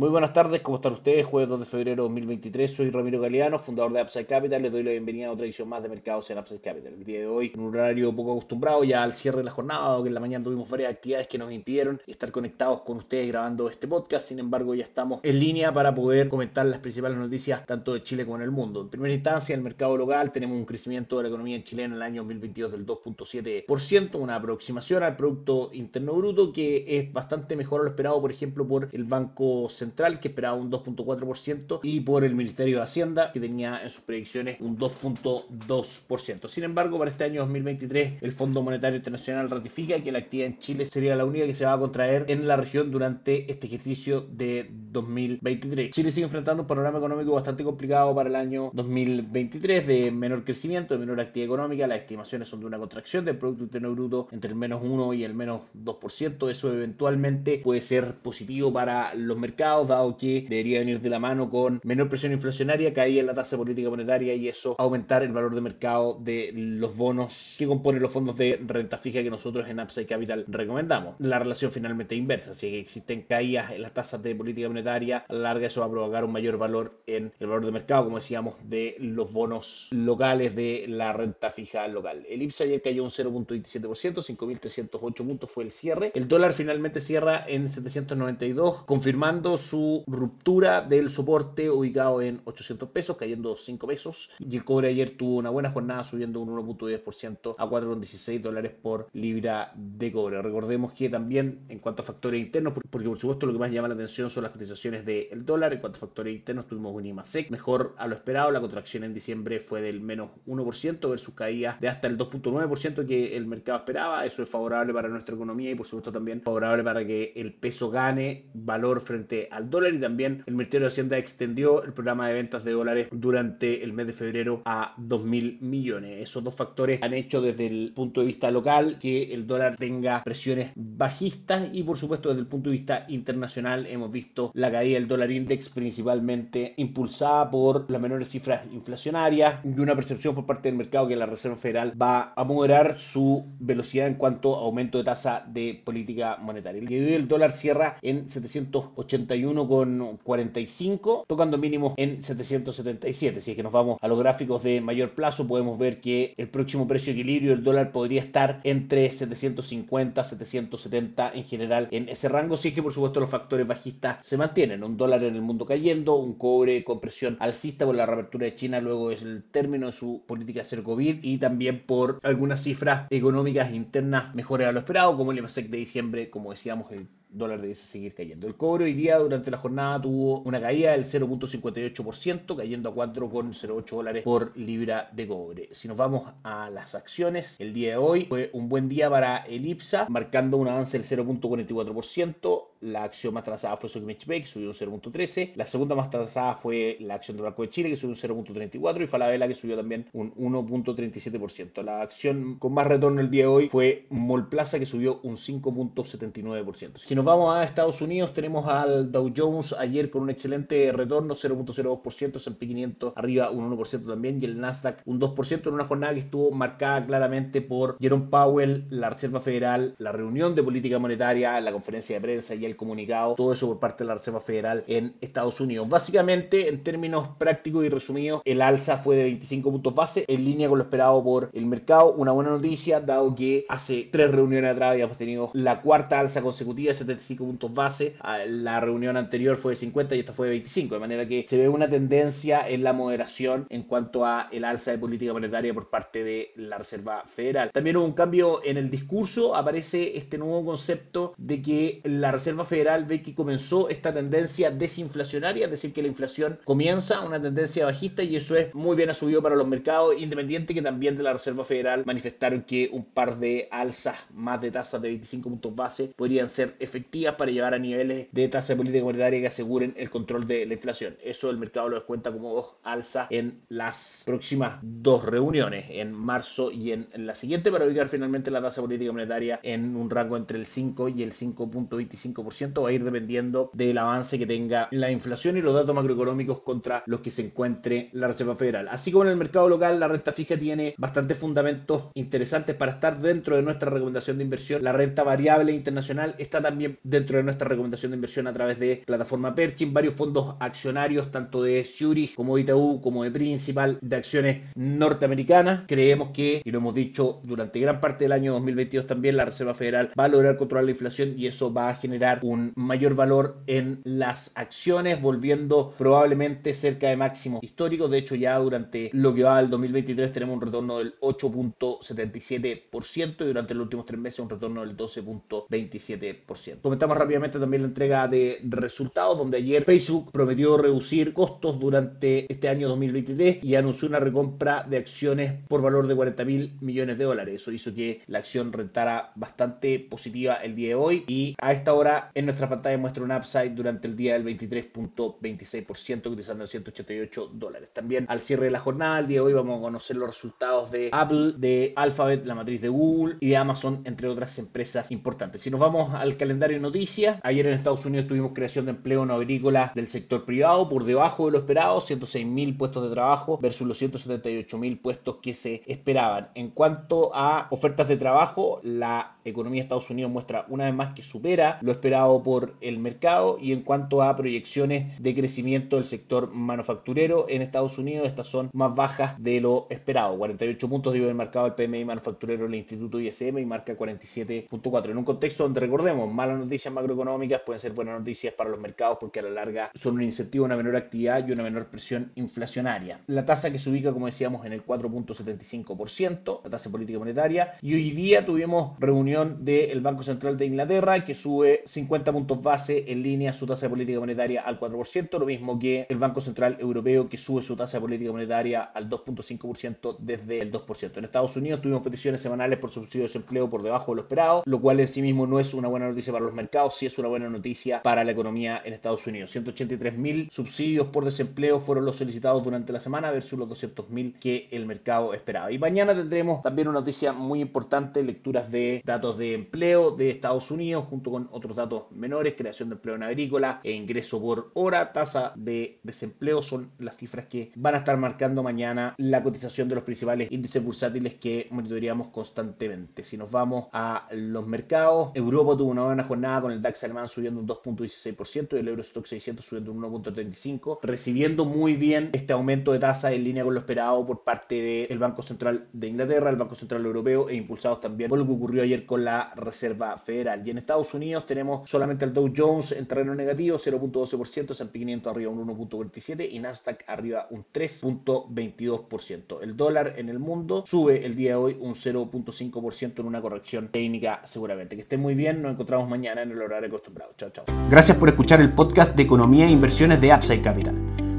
Muy buenas tardes, ¿cómo están ustedes? Jueves 2 de febrero de 2023, soy Ramiro Galeano, fundador de Upside Capital. Les doy la bienvenida a otra edición más de mercados en Upside Capital. El día de hoy, en un horario poco acostumbrado ya al cierre de la jornada, que en la mañana tuvimos varias actividades que nos impidieron estar conectados con ustedes grabando este podcast. Sin embargo, ya estamos en línea para poder comentar las principales noticias tanto de Chile como en el mundo. En primera instancia, en el mercado local tenemos un crecimiento de la economía en Chile en el año 2022 del 2.7%, una aproximación al Producto Interno Bruto que es bastante mejor a lo esperado, por ejemplo, por el Banco Central, que esperaba un 2.4% y por el Ministerio de Hacienda que tenía en sus predicciones un 2.2%. Sin embargo, para este año 2023 el Fondo Monetario Internacional ratifica que la actividad en Chile sería la única que se va a contraer en la región durante este ejercicio de 2023. Chile sigue enfrentando un panorama económico bastante complicado para el año 2023 de menor crecimiento, de menor actividad económica. Las estimaciones son de una contracción del Producto Interno Bruto entre el menos 1 y el menos 2%. Eso eventualmente puede ser positivo para los mercados, dado que debería venir de la mano con menor presión inflacionaria, caída en la tasa política monetaria y eso aumentar el valor de mercado de los bonos que componen los fondos de renta fija que nosotros en Upside Capital recomendamos. La relación finalmente inversa, si existen caídas en las tasas de política monetaria, a la larga eso va a provocar un mayor valor en el valor de mercado, como decíamos, de los bonos locales de la renta fija local. El IPSA ayer cayó un 0.27%, 5.308 puntos fue el cierre. El dólar finalmente cierra en 792, confirmando su ruptura del soporte ubicado en 800 pesos, cayendo 5 pesos. Y el cobre ayer tuvo una buena jornada, subiendo un 1.10% a 4.16 dólares por libra de cobre. Recordemos que también en cuanto a factores internos, porque por supuesto lo que más llama la atención son las cotizaciones del dólar. En cuanto a factores internos, tuvimos un IMASEC mejor a lo esperado. La contracción en diciembre fue del menos 1% versus caída de hasta el 2.9% que el mercado esperaba. Eso es favorable para nuestra economía y por supuesto también favorable para que el peso gane valor frente al dólar y también el Ministerio de Hacienda extendió el programa de ventas de dólares durante el mes de febrero a 2.000 millones. Esos dos factores han hecho desde el punto de vista local que el dólar tenga presiones bajistas y por supuesto desde el punto de vista internacional hemos visto la caída del dólar index principalmente impulsada por las menores cifras inflacionarias y una percepción por parte del mercado que la Reserva Federal va a moderar su velocidad en cuanto a aumento de tasa de política monetaria. El dólar cierra en 781 con 45, tocando mínimos en 777. Si es que nos vamos a los gráficos de mayor plazo, podemos ver que el próximo precio de equilibrio del dólar podría estar entre 750, 770 en general en ese rango. Si es que por supuesto los factores bajistas se mantienen. Un dólar en el mundo cayendo, un cobre con presión alcista por la reapertura de China luego es el término de su política ser COVID y también por algunas cifras económicas internas mejores a lo esperado, como el IMASEC de diciembre, como decíamos, el dólar debe seguir cayendo. El cobre hoy día durante la jornada tuvo una caída del 0.58%, cayendo a 4,08 dólares por libra de cobre. Si nos vamos a las acciones, el día de hoy fue un buen día para el IPSA, marcando un avance del 0.44%. La acción más trazada fue Sokimich Bay, que subió un 0.13. La segunda más trazada fue la acción del Banco de Chile, que subió un 0.34. Y Falabella, que subió también un 1.37%. La acción con más retorno el día de hoy fue Molplaza, que subió un 5.79%. Si nos vamos a Estados Unidos, tenemos al Dow Jones ayer con un excelente retorno, 0.02%, S&P 500 arriba un 1% también y el Nasdaq un 2% en una jornada que estuvo marcada claramente por Jerome Powell, la Reserva Federal, la reunión de política monetaria, la conferencia de prensa y comunicado, todo eso por parte de la Reserva Federal en Estados Unidos. Básicamente, en términos prácticos y resumidos, el alza fue de 25 puntos base, en línea con lo esperado por el mercado. Una buena noticia, dado que hace tres reuniones atrás habíamos tenido la cuarta alza consecutiva, 75 puntos base. La reunión anterior fue de 50 y esta fue de 25, de manera que se ve una tendencia en la moderación en cuanto a el alza de política monetaria por parte de la Reserva Federal. También hubo un cambio en el discurso, aparece este nuevo concepto de que la Reserva Federal ve que comenzó esta tendencia desinflacionaria, es decir, que la inflación comienza una tendencia bajista y eso es muy bien asumido para los mercados, independiente que también de la Reserva Federal manifestaron que un par de alzas más de tasas de 25 puntos base podrían ser efectivas para llevar a niveles de tasa política monetaria que aseguren el control de la inflación. Eso el mercado lo descuenta como dos alzas en las próximas dos reuniones, en marzo y en, la siguiente, para ubicar finalmente la tasa política monetaria en un rango entre el 5 y el 5.25% 4% va a ir dependiendo del avance que tenga la inflación y los datos macroeconómicos contra los que se encuentre la Reserva Federal. Así como en el mercado local, la renta fija tiene bastantes fundamentos interesantes para estar dentro de nuestra recomendación de inversión. La renta variable internacional está también dentro de nuestra recomendación de inversión a través de plataforma Perchin, varios fondos accionarios, tanto de Zurich como de Itaú, como de Principal, de acciones norteamericanas. Creemos que, y lo hemos dicho durante gran parte del año 2022 también, la Reserva Federal va a lograr controlar la inflación y eso va a generar un mayor valor en las acciones, volviendo probablemente cerca de máximos históricos. De hecho, ya durante lo que va al 2023 tenemos un retorno del 8.77% y durante los últimos tres meses un retorno del 12.27%. Comentamos rápidamente también la entrega de resultados, donde ayer Facebook prometió reducir costos durante este año 2023 y anunció una recompra de acciones por valor de 40 mil millones de dólares. Eso hizo que la acción rentara bastante positiva el día de hoy y a esta hora en nuestra pantalla muestra un upside durante el día del 23.26% utilizando 188 dólares. También al cierre de la jornada, el día de hoy vamos a conocer los resultados de Apple, de Alphabet, la matriz de Google y de Amazon, entre otras empresas importantes. Si nos vamos al calendario de noticias, ayer en Estados Unidos tuvimos creación de empleo no agrícola del sector privado por debajo de lo esperado, 106 mil puestos de trabajo versus los 178 mil puestos que se esperaban. En cuanto a ofertas de trabajo, la economía de Estados Unidos muestra una vez más que supera lo esperado por el mercado y en cuanto a proyecciones de crecimiento del sector manufacturero en Estados Unidos, estas son más bajas de lo esperado. 48 puntos digo el mercado del PMI manufacturero del Instituto ISM y marca 47.4. En un contexto donde recordemos, malas noticias macroeconómicas pueden ser buenas noticias para los mercados porque a la larga son un incentivo a una menor actividad y una menor presión inflacionaria. La tasa que se ubica, como decíamos, en el 4.75%, la tasa política monetaria, y hoy día tuvimos reunión del Banco Central de Inglaterra que sube 50 puntos base en línea su tasa de política monetaria al 4%, lo mismo que el Banco Central Europeo que sube su tasa de política monetaria al 2.5% desde el 2%. En Estados Unidos tuvimos peticiones semanales por subsidio de desempleo por debajo de lo esperado, lo cual en sí mismo no es una buena noticia para los mercados, sí es una buena noticia para la economía en Estados Unidos. 183 mil subsidios por desempleo fueron los solicitados durante la semana versus los 200 mil que el mercado esperaba. Y mañana tendremos también una noticia muy importante, lecturas de datos de empleo de Estados Unidos junto con otros datos menores, creación de empleo en agrícola e ingreso por hora, tasa de desempleo son las cifras que van a estar marcando mañana la cotización de los principales índices bursátiles que monitoreamos constantemente. Si nos vamos a los mercados, Europa tuvo una buena jornada con el DAX alemán subiendo un 2.16% y el Eurostock 600 subiendo un 1.35%, recibiendo muy bien este aumento de tasa en línea con lo esperado por parte del Banco Central de Inglaterra, el Banco Central Europeo e impulsados también por lo que ocurrió ayer con la Reserva Federal. Y en Estados Unidos tenemos solamente el Dow Jones en terreno negativo, 0.12%, S&P 500 arriba un 1.47% y Nasdaq arriba un 3.22%. El dólar en el mundo sube el día de hoy un 0.5% en una corrección técnica seguramente. Que estén muy bien, nos encontramos mañana en el horario acostumbrado. Chao, chao. Gracias por escuchar el podcast de Economía e Inversiones de Upside Capital.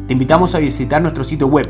Te invitamos a visitar nuestro sitio web